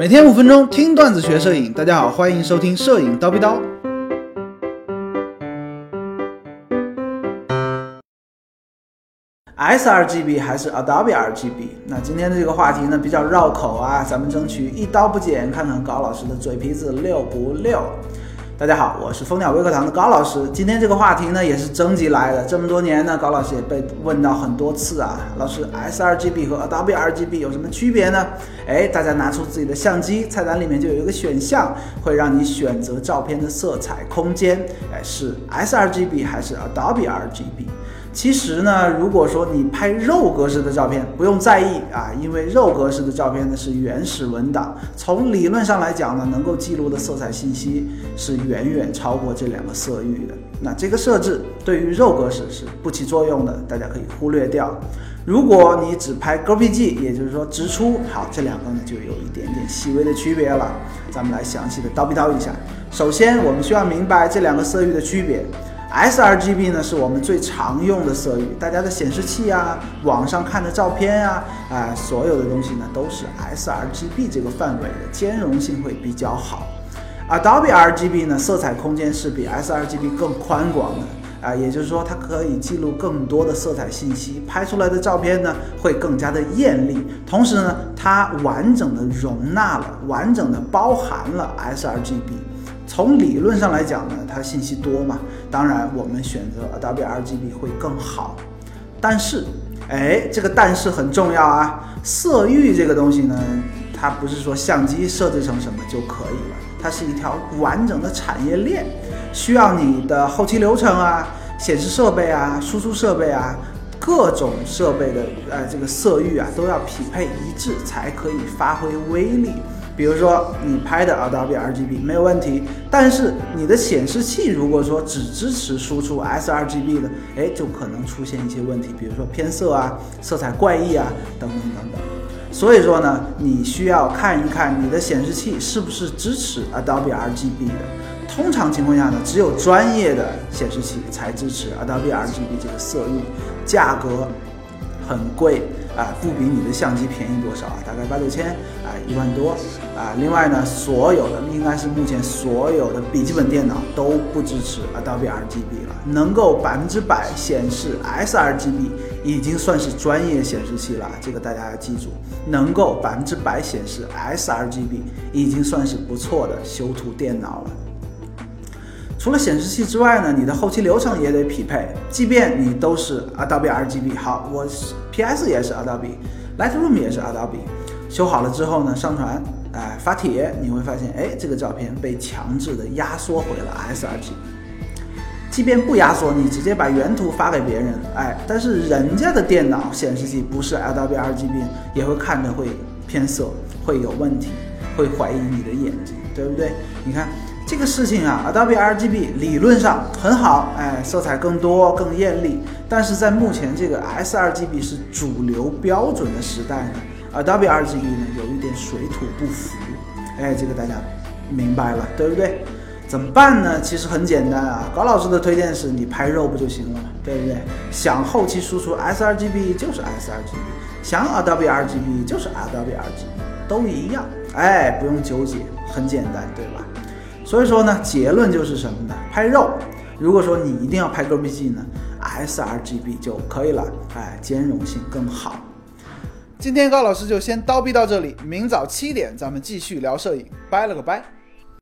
每天五分钟听段子学摄影，大家好，欢迎收听摄影叨逼叨。sRGB 还是 Adobe RGB？那今天的这个话题呢比较绕口啊，咱们争取一刀不剪，看看高老师的嘴皮子溜不溜。大家好，我是蜂鸟微课堂的高老师。今天这个话题呢，也是征集来的。这么多年呢，高老师也被问到很多次啊。老师，sRGB 和 Adobe RGB 有什么区别呢？哎，大家拿出自己的相机，菜单里面就有一个选项，会让你选择照片的色彩空间。哎，是 sRGB 还是 Adobe RGB？其实呢，如果说你拍肉格式的照片，不用在意啊，因为肉格式的照片呢是原始文档，从理论上来讲呢，能够记录的色彩信息是远远超过这两个色域的。那这个设置对于肉格式是不起作用的，大家可以忽略掉。如果你只拍 GPG，也就是说直出，好，这两个呢就有一点点细微的区别了。咱们来详细的叨逼叨一下。首先，我们需要明白这两个色域的区别。sRGB 呢是我们最常用的色域，大家的显示器啊，网上看的照片啊，啊，所有的东西呢都是 sRGB 这个范围的，兼容性会比较好。Adobe RGB 呢，色彩空间是比 sRGB 更宽广的啊，也就是说它可以记录更多的色彩信息，拍出来的照片呢会更加的艳丽，同时呢，它完整的容纳了，完整的包含了 sRGB。从理论上来讲呢，它信息多嘛，当然我们选择 Adobe RGB 会更好。但是，哎，这个但是很重要啊，色域这个东西呢，它不是说相机设置成什么就可以了，它是一条完整的产业链，需要你的后期流程啊、显示设备啊、输出设备啊，各种设备的呃这个色域啊都要匹配一致，才可以发挥威力。比如说你拍的 Adobe RGB 没有问题，但是你的显示器如果说只支持输出 sRGB 的，哎，就可能出现一些问题，比如说偏色啊、色彩怪异啊等等等等。所以说呢，你需要看一看你的显示器是不是支持 Adobe RGB 的。通常情况下呢，只有专业的显示器才支持 Adobe RGB 这个色域，价格很贵。啊，不比你的相机便宜多少啊，大概八九千啊，一万多啊。另外呢，所有的应该是目前所有的笔记本电脑都不支持 Adobe RGB 了，能够百分之百显示 sRGB 已经算是专业显示器了。这个大家要记住，能够百分之百显示 sRGB 已经算是不错的修图电脑了。除了显示器之外呢，你的后期流程也得匹配。即便你都是 Adobe RGB，好，我 PS 也是 Adobe，Lightroom 也是 Adobe，修好了之后呢，上传，哎，发帖，你会发现，哎，这个照片被强制的压缩回了 sRGB。即便不压缩，你直接把原图发给别人，哎，但是人家的电脑显示器不是 Adobe RGB，也会看着会偏色，会有问题，会怀疑你的眼睛，对不对？你看。这个事情啊，Adobe RGB 理论上很好，哎，色彩更多更艳丽。但是在目前这个 sRGB 是主流标准的时代呢，Adobe RGB 呢有一点水土不服，哎，这个大家明白了对不对？怎么办呢？其实很简单啊，高老师的推荐是你拍肉不就行了嘛，对不对？想后期输出 sRGB 就是 sRGB，想 Adobe RGB 就是 Adobe RGB，都一样，哎，不用纠结，很简单，对吧？所以说呢，结论就是什么呢？拍肉，如果说你一定要拍 GPG 呢，sRGB 就可以了，哎，兼容性更好。今天高老师就先叨逼到这里，明早七点咱们继续聊摄影，拜了个拜。